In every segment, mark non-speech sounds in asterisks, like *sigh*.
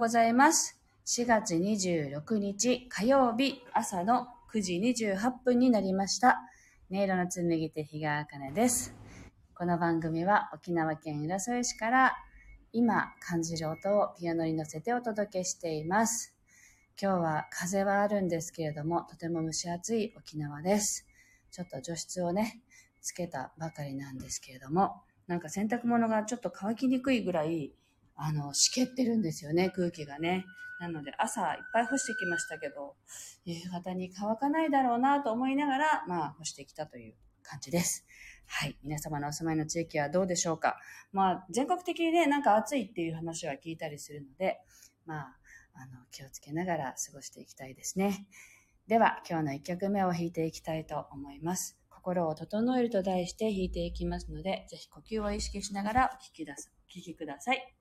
ございます。4月26日火曜日朝の9時28分になりました。音色の紡ぎ手日川茜です。この番組は沖縄県浦添市から今感じる音をピアノに乗せてお届けしています。今日は風はあるんですけれども、とても蒸し暑い沖縄です。ちょっと除湿をね、つけたばかりなんですけれども、なんか洗濯物がちょっと乾きにくいぐらい、あの、湿気ってるんですよね、空気がね。なので朝いっぱい干してきましたけど、夕方に乾かないだろうなと思いながら、まあ干してきたという感じです。はい。皆様のお住まいの地域はどうでしょうかまあ全国的にね、なんか暑いっていう話は聞いたりするので、まあ、あの、気をつけながら過ごしていきたいですね。では、今日の1曲目を弾いていきたいと思います。心を整えると題して弾いていきますので、ぜひ呼吸を意識しながらお聴きださお聴きください。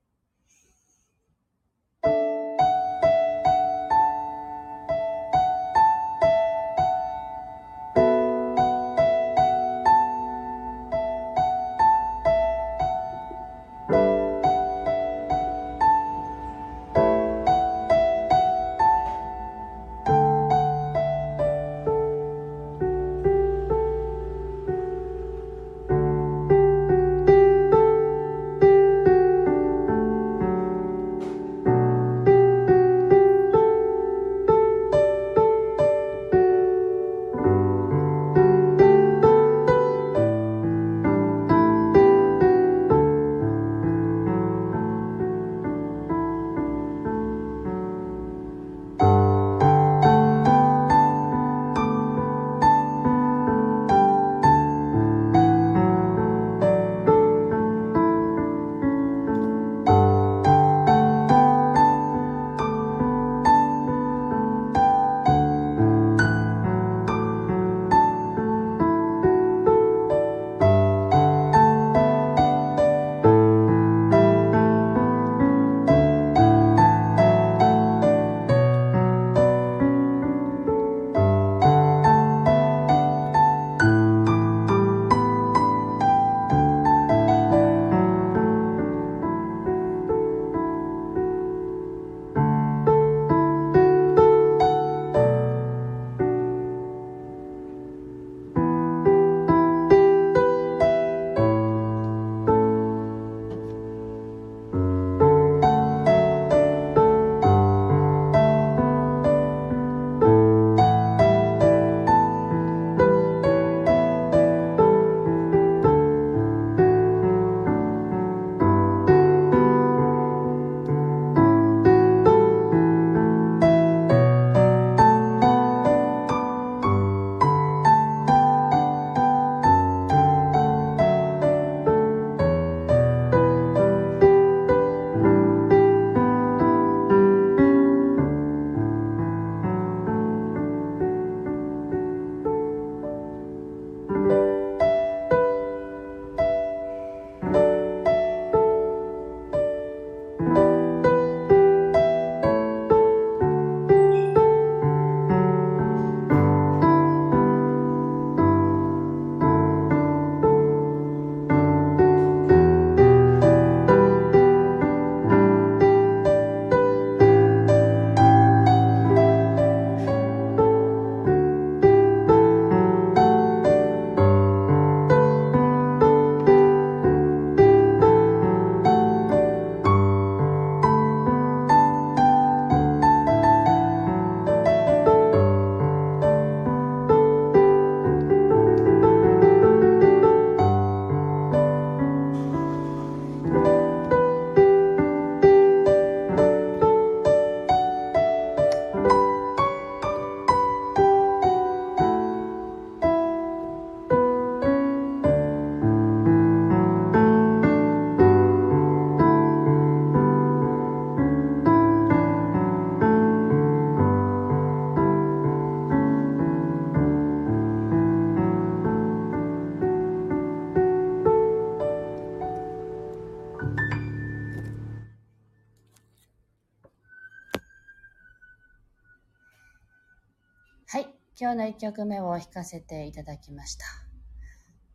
今日の1曲目を弾かせていただきました。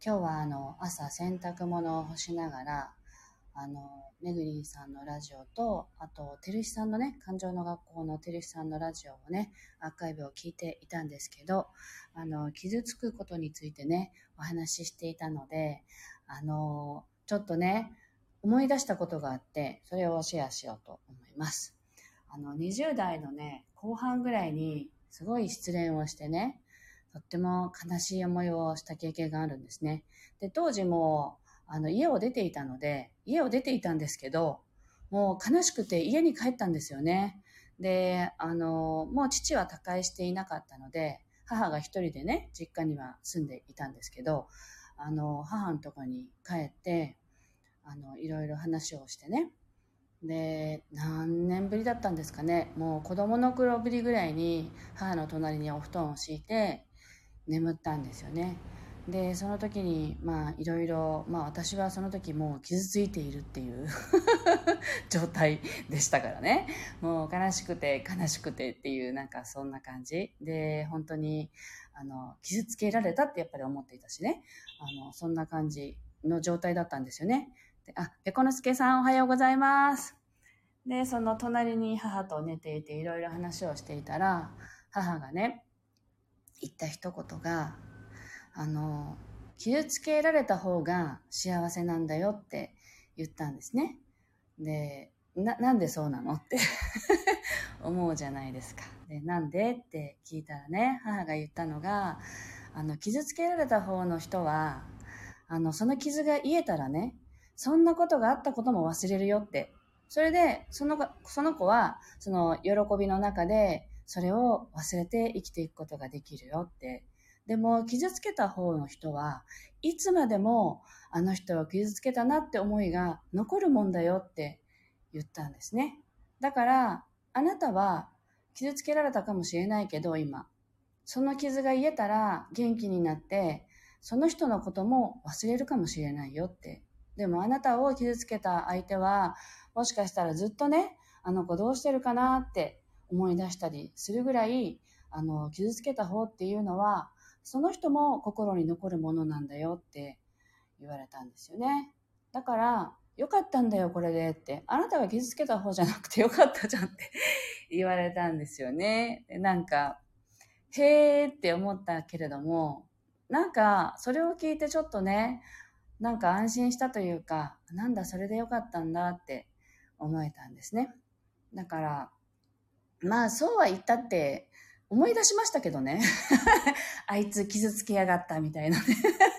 今日はあの朝洗濯物を干しながら、あのめぐりんさんのラジオと、あと、てるしさんのね、感情の学校のてるしさんのラジオをね、アーカイブを聞いていたんですけど、あの、傷つくことについてね、お話ししていたので、あの、ちょっとね、思い出したことがあって、それをシェアしようと思います。あの、20代のね、後半ぐらいに、すごい失恋をしてね、とっても悲しい思いをした経験があるんですね。で、当時も、あの、家を出ていたので、家を出ていたんですけど、もう悲しくて家に帰ったんですよね。で、あの、もう父は他界していなかったので、母が一人でね、実家には住んでいたんですけど、あの、母のとこに帰って、あの、いろいろ話をしてね、で何年ぶりだったんですかね。もう子供の頃ぶりぐらいに母の隣にお布団を敷いて眠ったんですよね。でその時にまあいろいろまあ私はその時もう傷ついているっていう *laughs* 状態でしたからね。もう悲しくて悲しくてっていうなんかそんな感じ。で本当にあの傷つけられたってやっぱり思っていたしね。あのそんな感じの状態だったんですよね。あ、ペコのすけさんおはようございます。で、その隣に母と寝ていていろいろ話をしていたら、母がね、言った一言が、あの、傷つけられた方が幸せなんだよって言ったんですね。で、な、なんでそうなのって *laughs* 思うじゃないですか。で、なんでって聞いたらね、母が言ったのが、あの、傷つけられた方の人は、あの、その傷が癒えたらね、そんなことがあったことも忘れるよって。それで、その、その子は、その喜びの中で、それを忘れて生きていくことができるよって。でも、傷つけた方の人は、いつまでも、あの人を傷つけたなって思いが残るもんだよって言ったんですね。だから、あなたは傷つけられたかもしれないけど、今。その傷が癒えたら元気になって、その人のことも忘れるかもしれないよってでもあなたを傷つけた相手は、もしかしたらずっとね、あの子どうしてるかなって思い出したりするぐらい、あの、傷つけた方っていうのは、その人も心に残るものなんだよって言われたんですよね。だから、よかったんだよ、これでって。あなたが傷つけた方じゃなくてよかったじゃんって *laughs* 言われたんですよね。なんか、へーって思ったけれども、なんか、それを聞いてちょっとね、なんか安心したというか、なんだそれでよかったんだって思えたんですね。だから、まあそうは言ったって思い出しましたけどね。*laughs* あいつ傷つけやがったみたいなね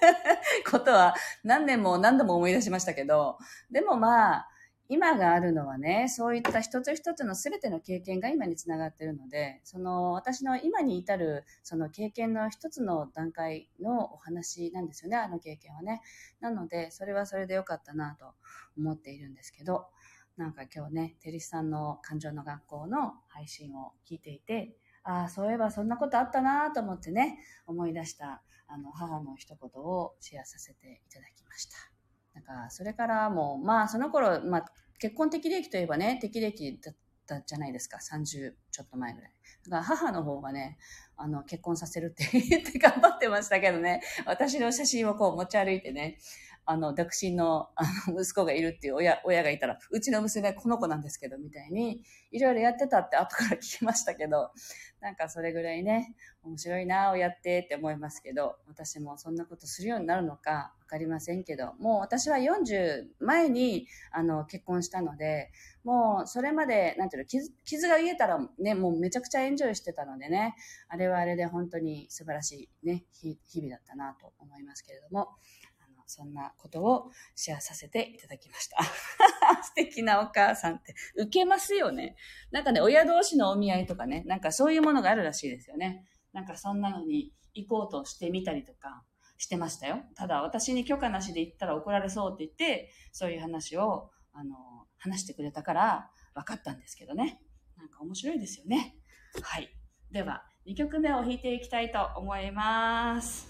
*laughs* ことは何年も何度も思い出しましたけど、でもまあ、今があるのはね、そういった一つ一つの全ての経験が今につながっているので、その私の今に至るその経験の一つの段階のお話なんですよね、あの経験はね。なので、それはそれでよかったなと思っているんですけど、なんか今日ね、テリスさんの感情の学校の配信を聞いていて、ああ、そういえばそんなことあったなと思ってね、思い出したあの母の一言をシェアさせていただきました。なんか、それからもう、まあ、その頃、まあ、結婚適齢期といえばね、適齢期だったじゃないですか。30ちょっと前ぐらい。だから母の方がね、あの、結婚させるって言って頑張ってましたけどね、私の写真をこう持ち歩いてね、あの、独身のあの息子がいるっていう親、親がいたら、うちの娘この子なんですけど、みたいに、いろいろやってたって後から聞きましたけど、なんかそれぐらいね、面白いな、親ってって思いますけど、私もそんなことするようになるのかわかりませんけど、もう私は40前に、あの、結婚したので、もうそれまで、なんていうの、傷傷が癒えたらね、もうめちゃくちゃエンジョイしてたのでね、あれはあれで本当に素晴らしいね、日々だったなと思いますけれども、そんなことをシェアさせていただきました。*laughs* 素敵なお母さんって、受けますよね。なんかね、親同士のお見合いとかね、なんかそういうものがあるらしいですよね。なんかそんなのに行こうとしてみたりとかしてましたよ。ただ私に許可なしで行ったら怒られそうって言って、そういう話を、あの、話してくれたから分かったんですけどね。なんか面白いですよね。はい。では、2曲目を弾いていきたいと思います。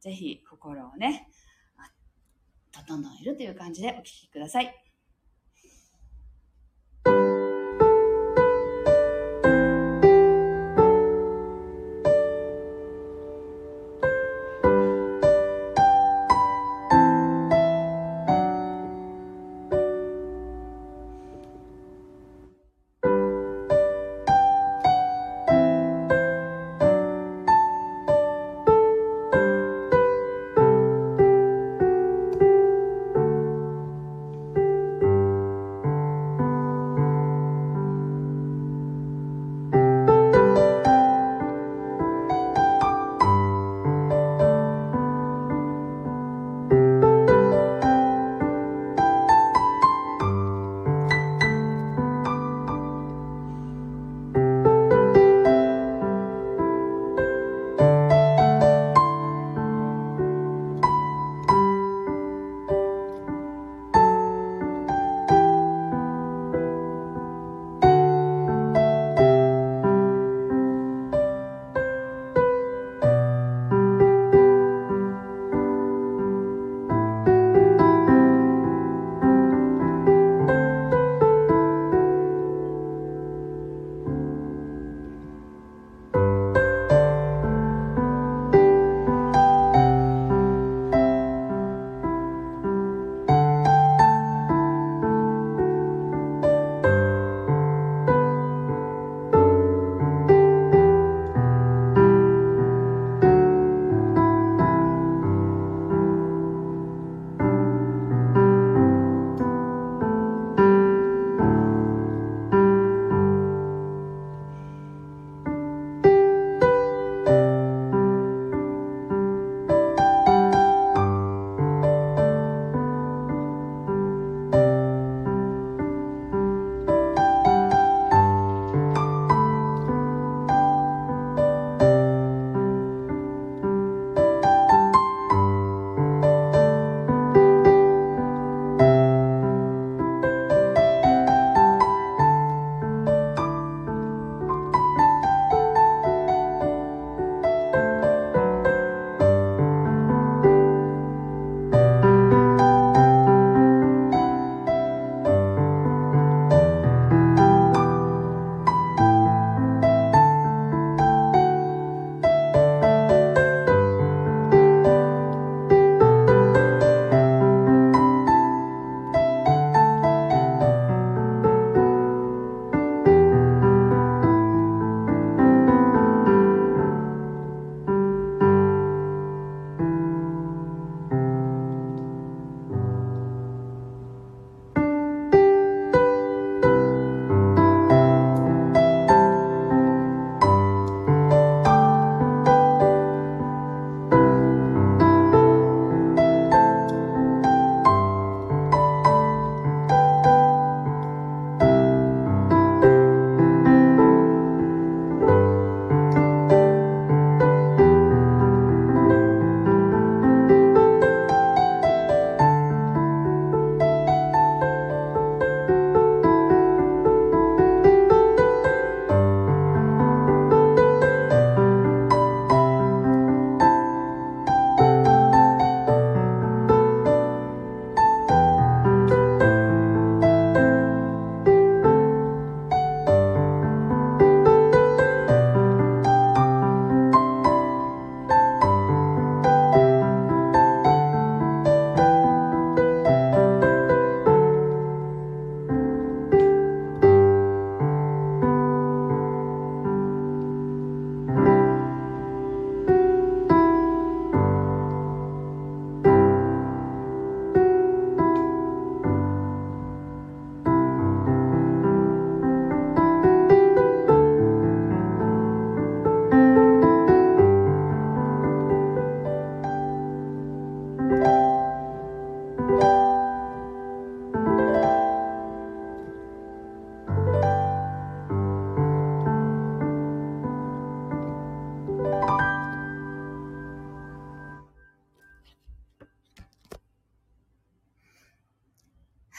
ぜひ心をね、整えるという感じでお聴きください。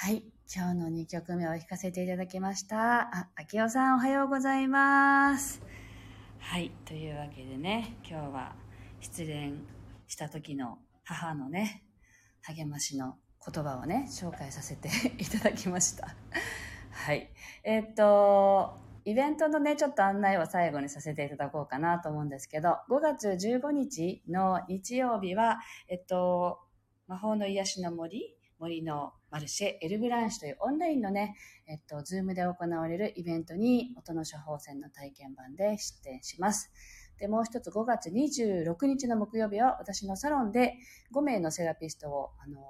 はい。今日の2曲目を弾かせていただきました。あ、あきおさんおはようございます。はい、というわけでね、今日は失恋した時の母のね、励ましの言葉をね、紹介させていただきました。はい。えー、っと、イベントのね、ちょっと案内を最後にさせていただこうかなと思うんですけど、5月15日の日曜日は、えっと、魔法の癒しの森、森のマルシェ、エルブランシュというオンラインのね、えっと、 Zoom で行われるイベントに音の処方箋の体験版で出展します。で、もう一つ5月26日の木曜日は私のサロンで5名のセラピストを、あの、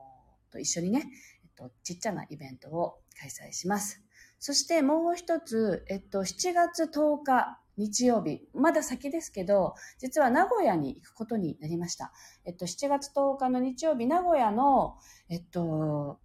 と一緒にね、えっと、ちっちゃなイベントを開催します。そしてもう一つ、えっと、7月10日日曜日、まだ先ですけど、実は名古屋に行くことになりました。えっと、7月10日の日曜日、名古屋の、えっと、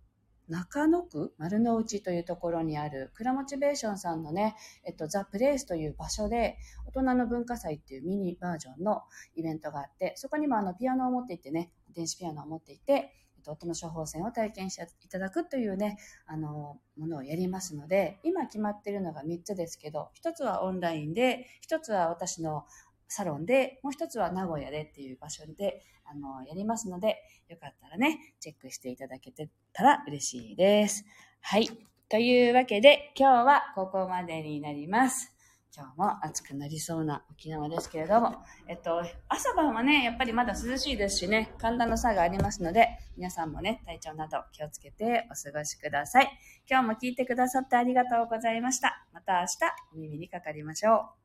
中野区？丸の内というところにあるクラモチベーションさんのね、えっと、ザ・プレイスという場所で大人の文化祭っていうミニバージョンのイベントがあって、そこにもあのピアノを持っていてね、電子ピアノを持っていて、と音の処方箋を体験していただくというね、あの、ものをやりますので、今決まってるのが3つですけど、1つはオンラインで、1つは私のサロンで、もう1つは名古屋でっていう場所で、あの、やりますので、よかったらね、チェックしていただけてたら嬉しいです。はい。というわけで、今日はここまでになります。今日も暑くなりそうな沖縄ですけれども、えっと、朝晩はね、やっぱりまだ涼しいですしね、寒暖の差がありますので、皆さんもね、体調など気をつけてお過ごしください。今日も聞いてくださってありがとうございました。また明日、お耳にかかりましょう。